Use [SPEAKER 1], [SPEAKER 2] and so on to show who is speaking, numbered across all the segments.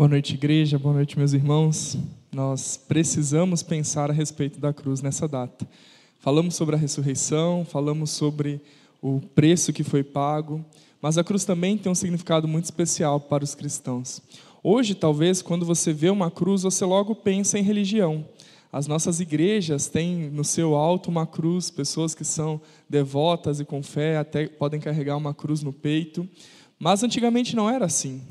[SPEAKER 1] Boa noite, igreja. Boa noite, meus irmãos. Nós precisamos pensar a respeito da cruz nessa data. Falamos sobre a ressurreição, falamos sobre o preço que foi pago, mas a cruz também tem um significado muito especial para os cristãos. Hoje, talvez, quando você vê uma cruz, você logo pensa em religião. As nossas igrejas têm no seu alto uma cruz, pessoas que são devotas e com fé até podem carregar uma cruz no peito. Mas antigamente não era assim.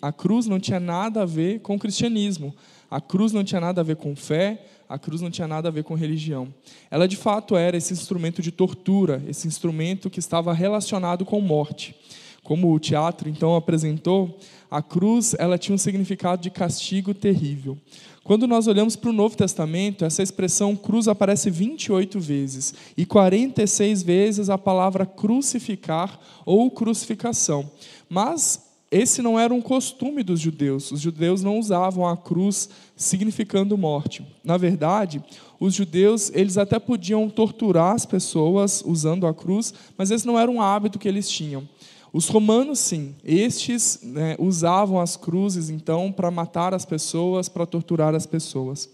[SPEAKER 1] A, cruz não tinha nada a ver com o cristianismo. A cruz não tinha nada a ver com fé, a cruz não tinha nada a ver com religião. Ela de fato era esse instrumento de tortura, esse instrumento que estava relacionado com morte. Como o teatro então apresentou, a cruz ela tinha um significado de castigo terrível. Quando nós olhamos para o Novo Testamento, essa expressão cruz aparece 28 vezes e 46 vezes a palavra crucificar ou crucificação. Mas esse não era um costume dos judeus. Os judeus não usavam a cruz significando morte. Na verdade, os judeus eles até podiam torturar as pessoas usando a cruz, mas esse não era um hábito que eles tinham. Os romanos, sim, estes né, usavam as cruzes, então, para matar as pessoas, para torturar as pessoas.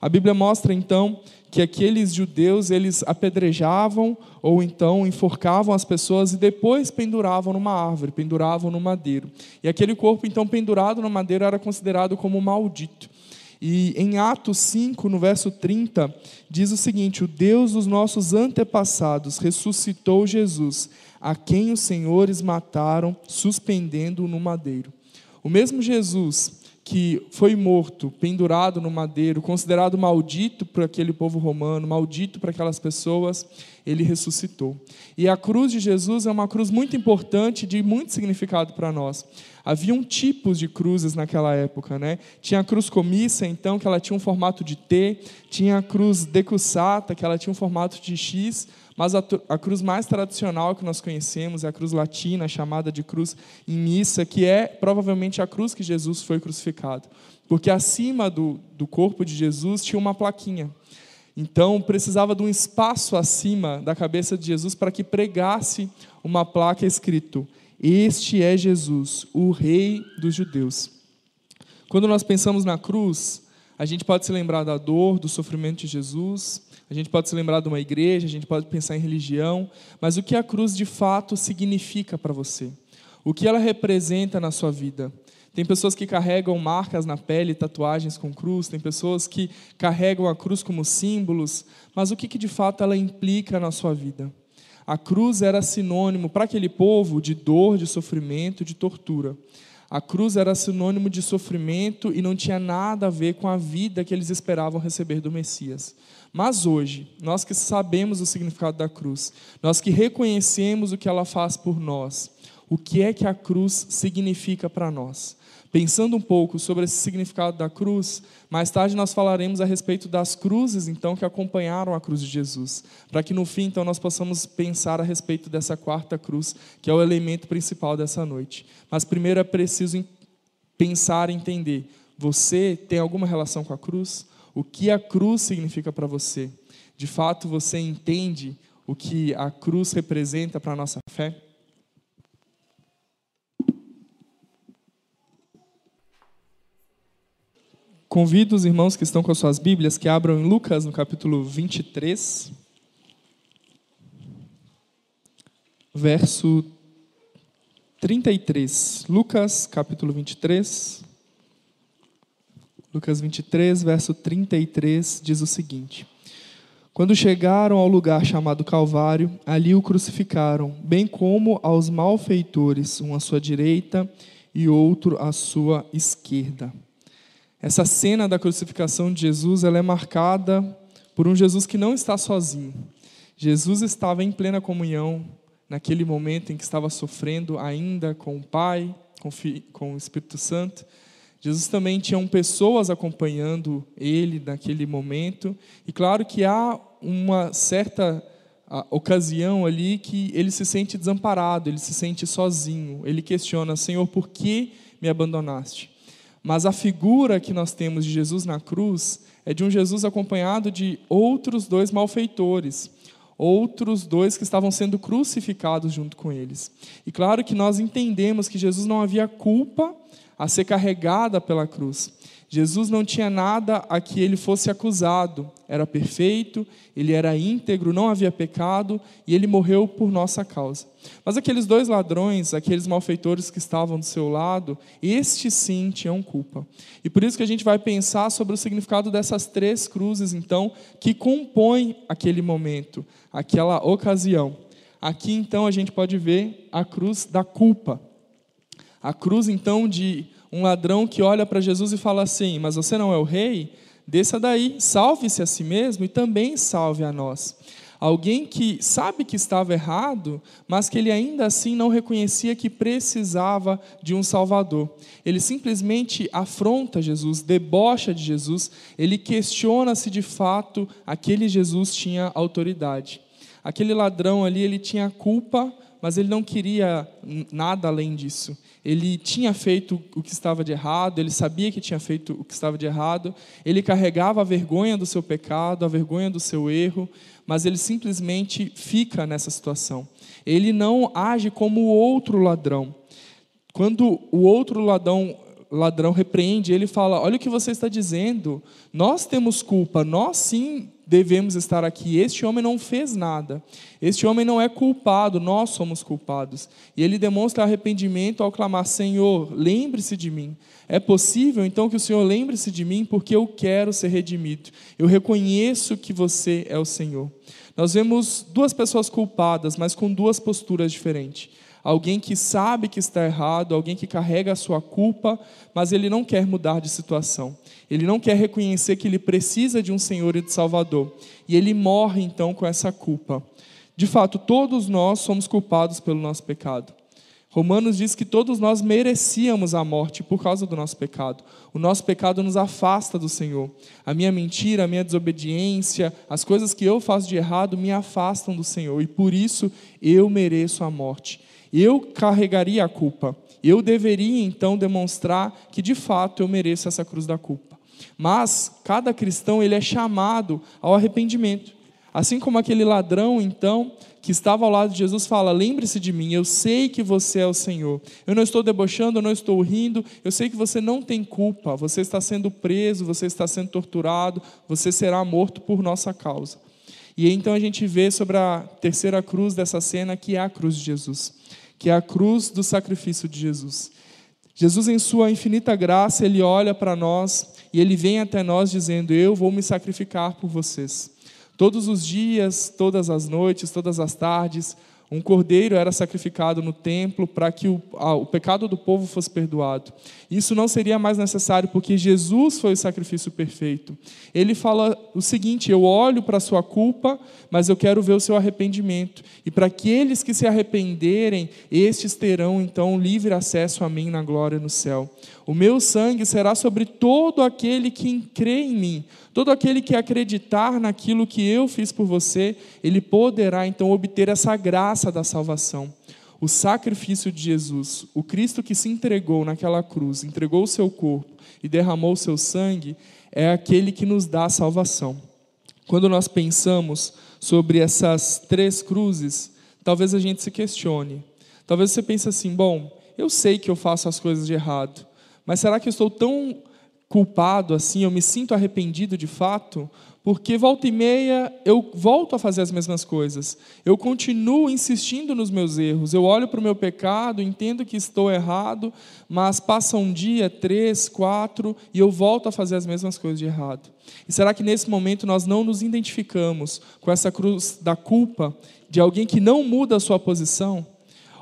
[SPEAKER 1] A Bíblia mostra, então, que aqueles judeus, eles apedrejavam ou então enforcavam as pessoas e depois penduravam numa árvore, penduravam no madeiro. E aquele corpo, então, pendurado no madeiro era considerado como maldito. E em Atos 5, no verso 30, diz o seguinte: O Deus dos nossos antepassados ressuscitou Jesus a quem os senhores mataram, suspendendo-o no madeiro. O mesmo Jesus que foi morto, pendurado no madeiro, considerado maldito por aquele povo romano, maldito para aquelas pessoas, ele ressuscitou. E a cruz de Jesus é uma cruz muito importante, de muito significado para nós. Haviam tipos de cruzes naquela época, né? Tinha a cruz comissa, então, que ela tinha um formato de T, tinha a cruz decussata, que ela tinha um formato de X, mas a, a, cruz mais tradicional que nós conhecemos é a cruz latina, chamada de cruz em missa, que é provavelmente a cruz que Jesus foi crucificado. Porque acima do, do corpo de Jesus tinha uma plaquinha. Então precisava de um espaço acima da cabeça de Jesus para que pregasse uma placa escrito: Este é Jesus, o Rei dos Judeus. Quando nós pensamos na cruz, a gente pode se lembrar da dor, do sofrimento de Jesus, a gente pode se lembrar de uma igreja, a gente pode pensar em religião, mas o que a cruz de fato significa para você? O que ela representa na sua vida? Tem pessoas que carregam marcas na pele, tatuagens com cruz, tem pessoas que carregam a cruz como símbolos, mas o que, que de fato ela implica na sua vida? A cruz era sinônimo para aquele povo de dor, de sofrimento, de tortura. A cruz era sinônimo de sofrimento e não tinha nada a ver com a vida que eles esperavam receber do Messias. Mas hoje, nós que sabemos o significado da cruz, nós que reconhecemos o que ela faz por nós, o que é que a cruz significa para nós? Pensando um pouco sobre esse significado da cruz, mais tarde nós falaremos a respeito das cruzes, então, que acompanharam a cruz de Jesus, para que no fim, então, nós possamos pensar a respeito dessa quarta cruz, que é o elemento principal dessa noite. Mas primeiro é preciso pensar e entender: você tem alguma relação com a cruz? O que a cruz significa para você. De fato, você entende o que a cruz representa para a nossa fé? Convido os irmãos que estão com as suas Bíblias que abram em Lucas, no capítulo 23, verso 33. Lucas, capítulo 23. Lucas 23, verso 33 diz o seguinte: Quando chegaram ao lugar chamado Calvário, ali o crucificaram, bem como aos malfeitores, um à sua direita e outro à sua esquerda. Essa cena da crucificação de Jesus, ela é marcada por um Jesus que não está sozinho. Jesus estava em plena comunhão naquele momento em que estava sofrendo ainda com o Pai, com o Espírito Santo Jesus também tinha pessoas acompanhando ele naquele momento. E claro que há uma certa ocasião ali que ele se sente desamparado, ele se sente sozinho. Ele questiona: Senhor, por que me abandonaste? Mas a figura que nós temos de Jesus na cruz é de um Jesus acompanhado de outros dois malfeitores, outros dois que estavam sendo crucificados junto com eles. E claro que nós entendemos que Jesus não havia culpa a ser carregada pela cruz. Jesus não tinha nada a que ele fosse acusado, era perfeito, ele era íntegro, não havia pecado e ele morreu por nossa causa. Mas aqueles dois ladrões, aqueles malfeitores que estavam do seu lado, estes sim tinham culpa. E por isso que a gente vai pensar sobre o significado dessas três cruzes, então, que compõem aquele momento, aquela ocasião. Aqui, então, a gente pode ver a cruz da culpa. A cruz, então, de um ladrão que olha para Jesus e fala assim: Mas você não é o rei? Desça daí, salve-se a si mesmo e também salve a nós. Alguém que sabe que estava errado, mas que ele ainda assim não reconhecia que precisava de um Salvador. Ele simplesmente afronta Jesus, debocha de Jesus, ele questiona se de fato aquele Jesus tinha autoridade. Aquele ladrão ali, ele tinha culpa, mas ele não queria nada além disso. Ele tinha feito o que estava de errado, ele sabia que tinha feito o que estava de errado, ele carregava a vergonha do seu pecado, a vergonha do seu erro, mas ele simplesmente fica nessa situação. Ele não age como o outro ladrão. Quando o outro ladrão, ladrão repreende, ele fala: Olha o que você está dizendo, nós temos culpa, nós sim devemos estar aqui. Este homem não fez nada. Este homem não é culpado, nós somos culpados. E ele demonstra arrependimento ao clamar: Senhor, lembre-se de mim. É possível então que o Senhor lembre-se de mim porque eu quero ser redimido. Eu reconheço que você é o Senhor. Nós vemos duas pessoas culpadas, mas com duas posturas diferentes alguém que sabe que está errado, alguém que carrega a sua culpa, mas ele não quer mudar de situação. Ele não quer reconhecer que ele precisa de um Senhor e de Salvador. E ele morre então com essa culpa. De fato, todos nós somos culpados pelo nosso pecado. Romanos diz que todos nós merecíamos a morte por causa do nosso pecado. O nosso pecado nos afasta do Senhor. A minha mentira, a minha desobediência, as coisas que eu faço de errado me afastam do Senhor e por isso eu mereço a morte eu carregaria a culpa. Eu deveria então demonstrar que de fato eu mereço essa cruz da culpa. Mas cada cristão ele é chamado ao arrependimento. Assim como aquele ladrão, então, que estava ao lado de Jesus, fala: Lembre-se de mim, eu sei que você é o Senhor. Eu não estou debochando, eu não estou rindo, eu sei que você não tem culpa. Você está sendo preso, você está sendo torturado, você será morto por nossa causa. E então a gente vê sobre a terceira cruz dessa cena, que é a cruz de Jesus que é a cruz do sacrifício de Jesus. Jesus, em sua infinita graça, ele olha para nós e ele vem até nós dizendo: Eu vou me sacrificar por vocês. Todos os dias, todas as noites, todas as tardes, um cordeiro era sacrificado no templo para que o, ah, o pecado do povo fosse perdoado. Isso não seria mais necessário porque Jesus foi o sacrifício perfeito. Ele fala o seguinte: Eu olho para a sua culpa, mas eu quero ver o seu arrependimento. E para aqueles que se arrependerem, estes terão então livre acesso a mim na glória no céu. O meu sangue será sobre todo aquele que crê em mim, todo aquele que acreditar naquilo que eu fiz por você, ele poderá então obter essa graça da salvação. O sacrifício de Jesus, o Cristo que se entregou naquela cruz, entregou o seu corpo e derramou o seu sangue, é aquele que nos dá a salvação. Quando nós pensamos sobre essas três cruzes, talvez a gente se questione. Talvez você pense assim: bom, eu sei que eu faço as coisas de errado, mas será que eu estou tão culpado assim, eu me sinto arrependido de fato? Porque volta e meia eu volto a fazer as mesmas coisas. Eu continuo insistindo nos meus erros. Eu olho para o meu pecado, entendo que estou errado, mas passa um dia, três, quatro, e eu volto a fazer as mesmas coisas de errado. E será que nesse momento nós não nos identificamos com essa cruz da culpa de alguém que não muda a sua posição?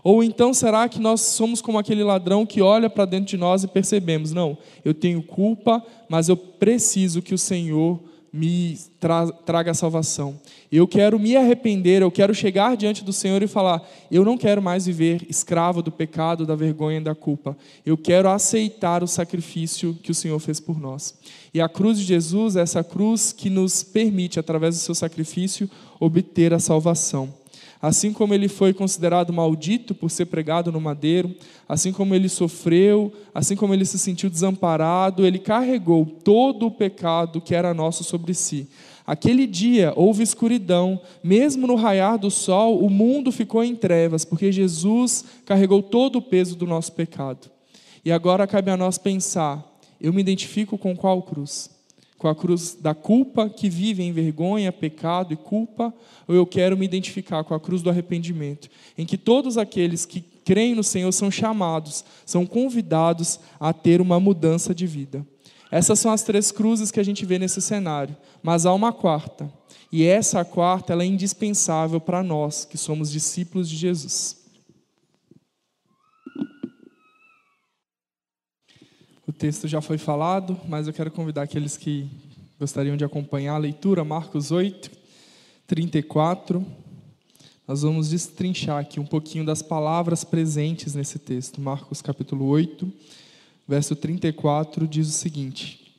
[SPEAKER 1] Ou então será que nós somos como aquele ladrão que olha para dentro de nós e percebemos: não, eu tenho culpa, mas eu preciso que o Senhor me tra traga a salvação. Eu quero me arrepender, eu quero chegar diante do Senhor e falar: eu não quero mais viver escravo do pecado, da vergonha e da culpa. Eu quero aceitar o sacrifício que o Senhor fez por nós. E a cruz de Jesus é essa cruz que nos permite, através do seu sacrifício, obter a salvação. Assim como ele foi considerado maldito por ser pregado no madeiro, assim como ele sofreu, assim como ele se sentiu desamparado, ele carregou todo o pecado que era nosso sobre si. Aquele dia houve escuridão, mesmo no raiar do sol, o mundo ficou em trevas, porque Jesus carregou todo o peso do nosso pecado. E agora cabe a nós pensar: eu me identifico com qual cruz? Com a cruz da culpa que vive em vergonha, pecado e culpa, ou eu quero me identificar com a cruz do arrependimento, em que todos aqueles que creem no Senhor são chamados, são convidados a ter uma mudança de vida. Essas são as três cruzes que a gente vê nesse cenário, mas há uma quarta. E essa quarta ela é indispensável para nós, que somos discípulos de Jesus. O texto já foi falado, mas eu quero convidar aqueles que gostariam de acompanhar a leitura, Marcos 8, 34. Nós vamos destrinchar aqui um pouquinho das palavras presentes nesse texto. Marcos capítulo 8, verso 34 diz o seguinte: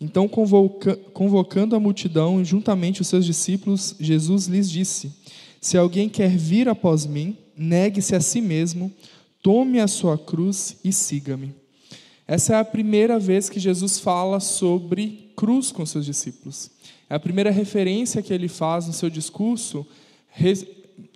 [SPEAKER 1] Então, convoca, convocando a multidão e juntamente os seus discípulos, Jesus lhes disse: Se alguém quer vir após mim, negue-se a si mesmo, tome a sua cruz e siga-me. Essa é a primeira vez que Jesus fala sobre cruz com seus discípulos. É a primeira referência que ele faz no seu discurso,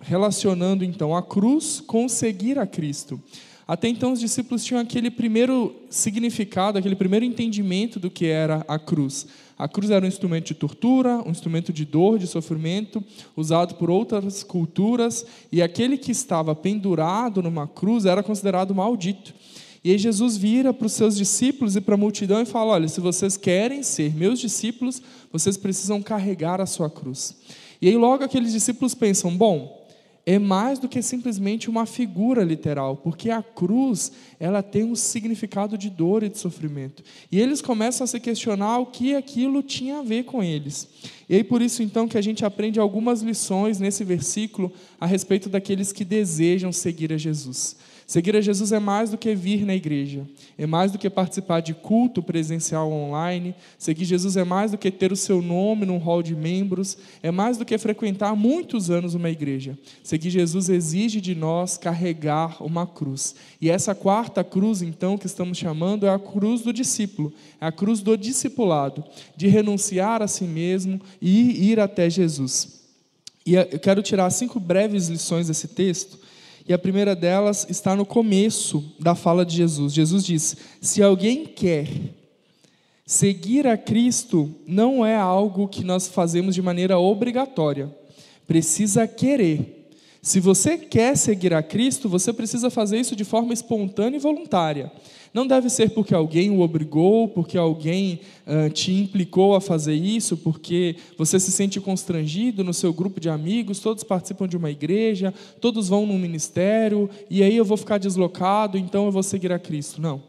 [SPEAKER 1] relacionando então a cruz com seguir a Cristo. Até então, os discípulos tinham aquele primeiro significado, aquele primeiro entendimento do que era a cruz. A cruz era um instrumento de tortura, um instrumento de dor, de sofrimento, usado por outras culturas, e aquele que estava pendurado numa cruz era considerado maldito. E aí Jesus vira para os seus discípulos e para a multidão e fala: Olha, se vocês querem ser meus discípulos, vocês precisam carregar a sua cruz. E aí logo aqueles discípulos pensam: Bom, é mais do que simplesmente uma figura literal, porque a cruz, ela tem um significado de dor e de sofrimento. E eles começam a se questionar o que aquilo tinha a ver com eles. E aí por isso então que a gente aprende algumas lições nesse versículo a respeito daqueles que desejam seguir a Jesus. Seguir a Jesus é mais do que vir na igreja, é mais do que participar de culto presencial online. Seguir Jesus é mais do que ter o seu nome num hall de membros, é mais do que frequentar muitos anos uma igreja. Seguir Jesus exige de nós carregar uma cruz. E essa quarta cruz, então, que estamos chamando, é a cruz do discípulo, é a cruz do discipulado, de renunciar a si mesmo e ir até Jesus. E eu quero tirar cinco breves lições desse texto e a primeira delas está no começo da fala de Jesus. Jesus diz: Se alguém quer seguir a Cristo, não é algo que nós fazemos de maneira obrigatória, precisa querer. Se você quer seguir a Cristo, você precisa fazer isso de forma espontânea e voluntária. Não deve ser porque alguém o obrigou, porque alguém uh, te implicou a fazer isso, porque você se sente constrangido no seu grupo de amigos, todos participam de uma igreja, todos vão num ministério, e aí eu vou ficar deslocado, então eu vou seguir a Cristo. Não.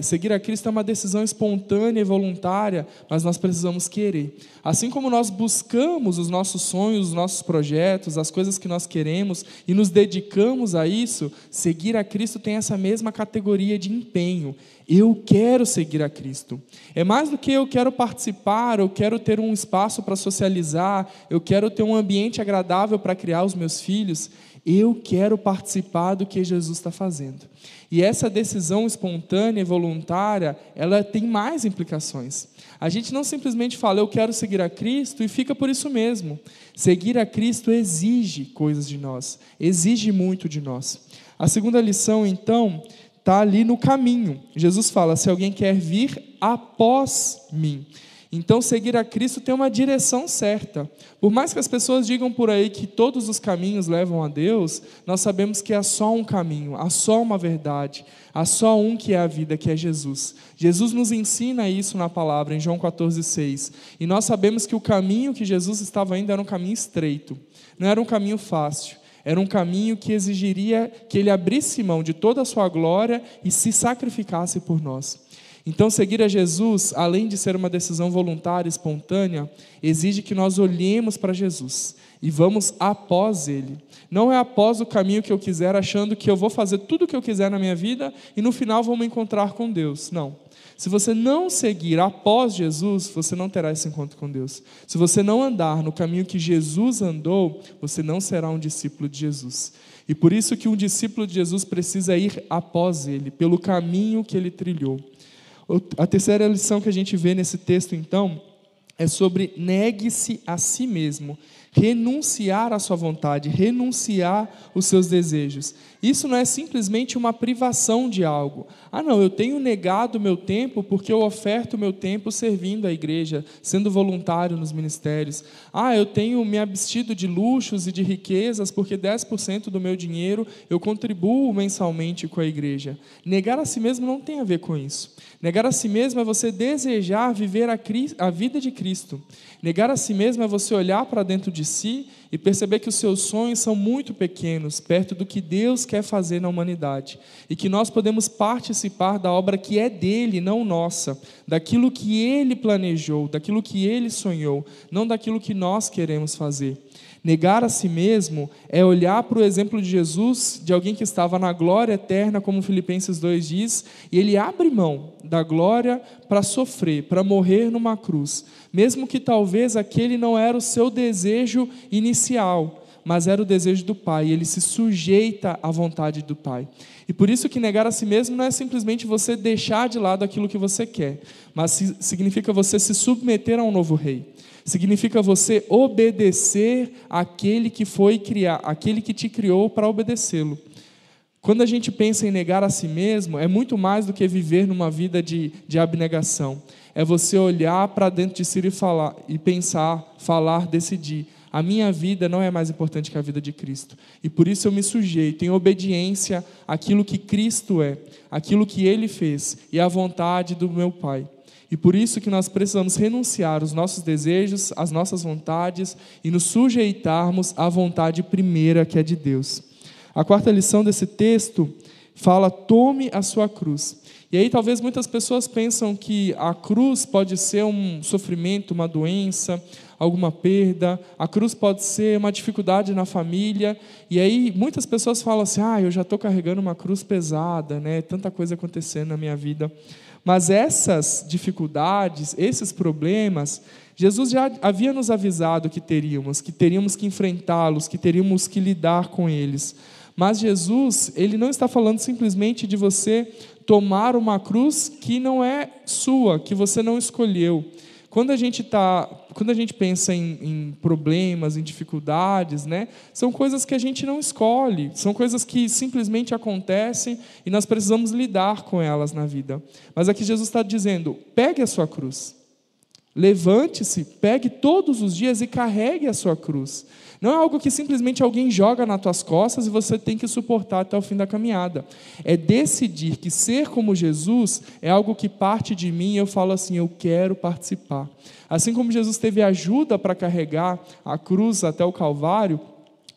[SPEAKER 1] Seguir a Cristo é uma decisão espontânea e voluntária, mas nós precisamos querer. Assim como nós buscamos os nossos sonhos, os nossos projetos, as coisas que nós queremos e nos dedicamos a isso, seguir a Cristo tem essa mesma categoria de empenho. Eu quero seguir a Cristo. É mais do que eu quero participar, eu quero ter um espaço para socializar, eu quero ter um ambiente agradável para criar os meus filhos. Eu quero participar do que Jesus está fazendo. E essa decisão espontânea e voluntária, ela tem mais implicações. A gente não simplesmente fala, eu quero seguir a Cristo e fica por isso mesmo. Seguir a Cristo exige coisas de nós, exige muito de nós. A segunda lição, então, está ali no caminho. Jesus fala: se alguém quer vir após mim. Então, seguir a Cristo tem uma direção certa. Por mais que as pessoas digam por aí que todos os caminhos levam a Deus, nós sabemos que há só um caminho, há só uma verdade, há só um que é a vida, que é Jesus. Jesus nos ensina isso na palavra, em João 14,6. E nós sabemos que o caminho que Jesus estava indo era um caminho estreito, não era um caminho fácil. Era um caminho que exigiria que ele abrisse mão de toda a sua glória e se sacrificasse por nós. Então, seguir a Jesus, além de ser uma decisão voluntária, espontânea, exige que nós olhemos para Jesus e vamos após Ele. Não é após o caminho que eu quiser, achando que eu vou fazer tudo o que eu quiser na minha vida e no final vou me encontrar com Deus. Não. Se você não seguir após Jesus, você não terá esse encontro com Deus. Se você não andar no caminho que Jesus andou, você não será um discípulo de Jesus. E por isso que um discípulo de Jesus precisa ir após ele, pelo caminho que ele trilhou. A terceira lição que a gente vê nesse texto, então, é sobre negue-se a si mesmo, renunciar à sua vontade, renunciar os seus desejos. Isso não é simplesmente uma privação de algo. Ah, não, eu tenho negado meu tempo porque eu oferto meu tempo servindo a igreja, sendo voluntário nos ministérios. Ah, eu tenho me abstido de luxos e de riquezas porque 10% do meu dinheiro eu contribuo mensalmente com a igreja. Negar a si mesmo não tem a ver com isso. Negar a si mesmo é você desejar viver a, a vida de Cristo. Negar a si mesmo é você olhar para dentro de si e perceber que os seus sonhos são muito pequenos perto do que Deus quer fazer na humanidade e que nós podemos participar da obra que é dele, não nossa, daquilo que ele planejou, daquilo que ele sonhou, não daquilo que nós queremos fazer. Negar a si mesmo é olhar para o exemplo de Jesus, de alguém que estava na glória eterna, como Filipenses 2 diz, e ele abre mão da glória para sofrer, para morrer numa cruz, mesmo que talvez aquele não era o seu desejo inicial, mas era o desejo do Pai, ele se sujeita à vontade do Pai. E por isso que negar a si mesmo não é simplesmente você deixar de lado aquilo que você quer, mas significa você se submeter a um novo rei significa você obedecer àquele que foi criar, aquele que te criou para obedecê-lo. Quando a gente pensa em negar a si mesmo, é muito mais do que viver numa vida de, de abnegação. É você olhar para dentro de si e falar, e pensar, falar, decidir. A minha vida não é mais importante que a vida de Cristo. E por isso eu me sujeito em obediência àquilo que Cristo é, àquilo que Ele fez e à vontade do meu Pai. E por isso que nós precisamos renunciar os nossos desejos, as nossas vontades e nos sujeitarmos à vontade primeira que é de Deus. A quarta lição desse texto fala: tome a sua cruz. E aí talvez muitas pessoas pensam que a cruz pode ser um sofrimento, uma doença, alguma perda, a cruz pode ser uma dificuldade na família, e aí muitas pessoas falam assim: "Ah, eu já estou carregando uma cruz pesada, né? Tanta coisa acontecendo na minha vida". Mas essas dificuldades, esses problemas, Jesus já havia nos avisado que teríamos, que teríamos que enfrentá-los, que teríamos que lidar com eles. Mas Jesus, ele não está falando simplesmente de você tomar uma cruz que não é sua, que você não escolheu. Quando a gente tá, quando a gente pensa em, em, problemas, em dificuldades, né, são coisas que a gente não escolhe, são coisas que simplesmente acontecem e nós precisamos lidar com elas na vida. Mas aqui Jesus está dizendo: pegue a sua cruz, levante-se, pegue todos os dias e carregue a sua cruz. Não é algo que simplesmente alguém joga nas tuas costas e você tem que suportar até o fim da caminhada. É decidir que ser como Jesus é algo que parte de mim e eu falo assim: eu quero participar. Assim como Jesus teve ajuda para carregar a cruz até o Calvário,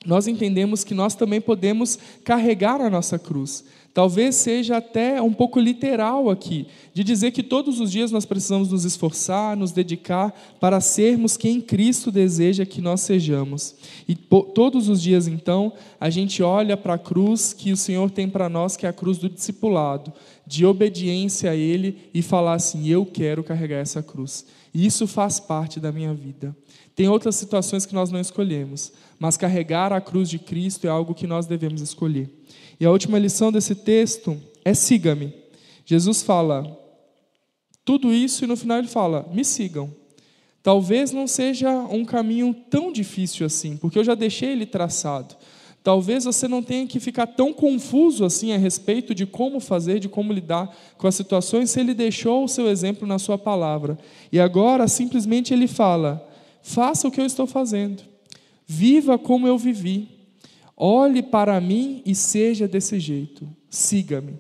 [SPEAKER 1] nós entendemos que nós também podemos carregar a nossa cruz. Talvez seja até um pouco literal aqui, de dizer que todos os dias nós precisamos nos esforçar, nos dedicar para sermos quem Cristo deseja que nós sejamos. E todos os dias, então, a gente olha para a cruz que o Senhor tem para nós, que é a cruz do discipulado, de obediência a Ele e falar assim: eu quero carregar essa cruz. E isso faz parte da minha vida. Tem outras situações que nós não escolhemos, mas carregar a cruz de Cristo é algo que nós devemos escolher. E a última lição desse texto é siga-me. Jesus fala tudo isso e no final ele fala: me sigam. Talvez não seja um caminho tão difícil assim, porque eu já deixei ele traçado. Talvez você não tenha que ficar tão confuso assim a respeito de como fazer, de como lidar com as situações, se ele deixou o seu exemplo na sua palavra. E agora simplesmente ele fala: faça o que eu estou fazendo, viva como eu vivi, Olhe para mim e seja desse jeito. Siga-me.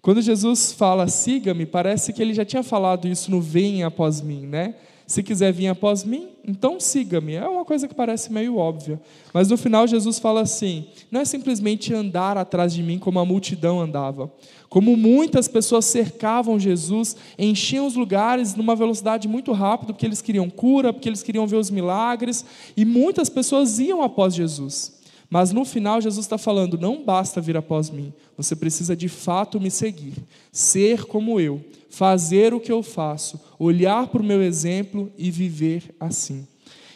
[SPEAKER 1] Quando Jesus fala siga-me, parece que ele já tinha falado isso no vem após mim, né? Se quiser vir após mim, então siga-me. É uma coisa que parece meio óbvia. Mas no final Jesus fala assim: não é simplesmente andar atrás de mim como a multidão andava. Como muitas pessoas cercavam Jesus, enchiam os lugares numa velocidade muito rápida, porque eles queriam cura, porque eles queriam ver os milagres, e muitas pessoas iam após Jesus. Mas no final, Jesus está falando: não basta vir após mim, você precisa de fato me seguir, ser como eu, fazer o que eu faço, olhar para o meu exemplo e viver assim.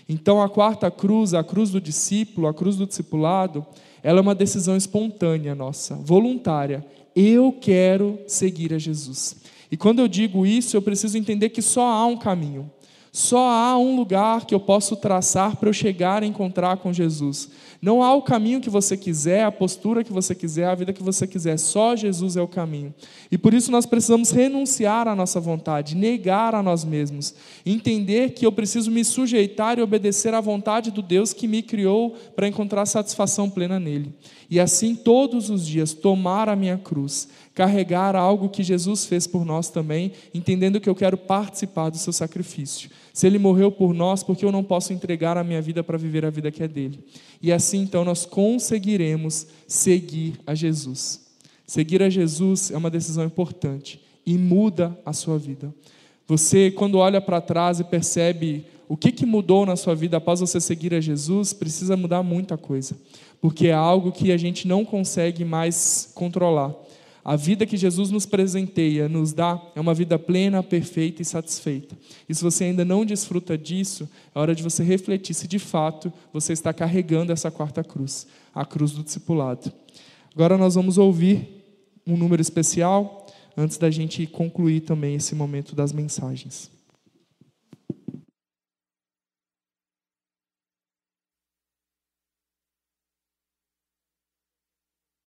[SPEAKER 1] Então, a quarta cruz, a cruz do discípulo, a cruz do discipulado, ela é uma decisão espontânea nossa, voluntária. Eu quero seguir a Jesus. E quando eu digo isso, eu preciso entender que só há um caminho. Só há um lugar que eu posso traçar para eu chegar a encontrar com Jesus. Não há o caminho que você quiser, a postura que você quiser, a vida que você quiser. Só Jesus é o caminho. E por isso nós precisamos renunciar à nossa vontade, negar a nós mesmos, entender que eu preciso me sujeitar e obedecer à vontade do Deus que me criou para encontrar satisfação plena nele. E assim todos os dias tomar a minha cruz, carregar algo que Jesus fez por nós também, entendendo que eu quero participar do seu sacrifício. Se ele morreu por nós, porque eu não posso entregar a minha vida para viver a vida que é dele? E assim então nós conseguiremos seguir a Jesus. Seguir a Jesus é uma decisão importante e muda a sua vida. Você, quando olha para trás e percebe o que, que mudou na sua vida após você seguir a Jesus, precisa mudar muita coisa, porque é algo que a gente não consegue mais controlar. A vida que Jesus nos presenteia, nos dá, é uma vida plena, perfeita e satisfeita. E se você ainda não desfruta disso, é hora de você refletir se de fato você está carregando essa quarta cruz, a cruz do discipulado. Agora nós vamos ouvir um número especial, antes da gente concluir também esse momento das mensagens.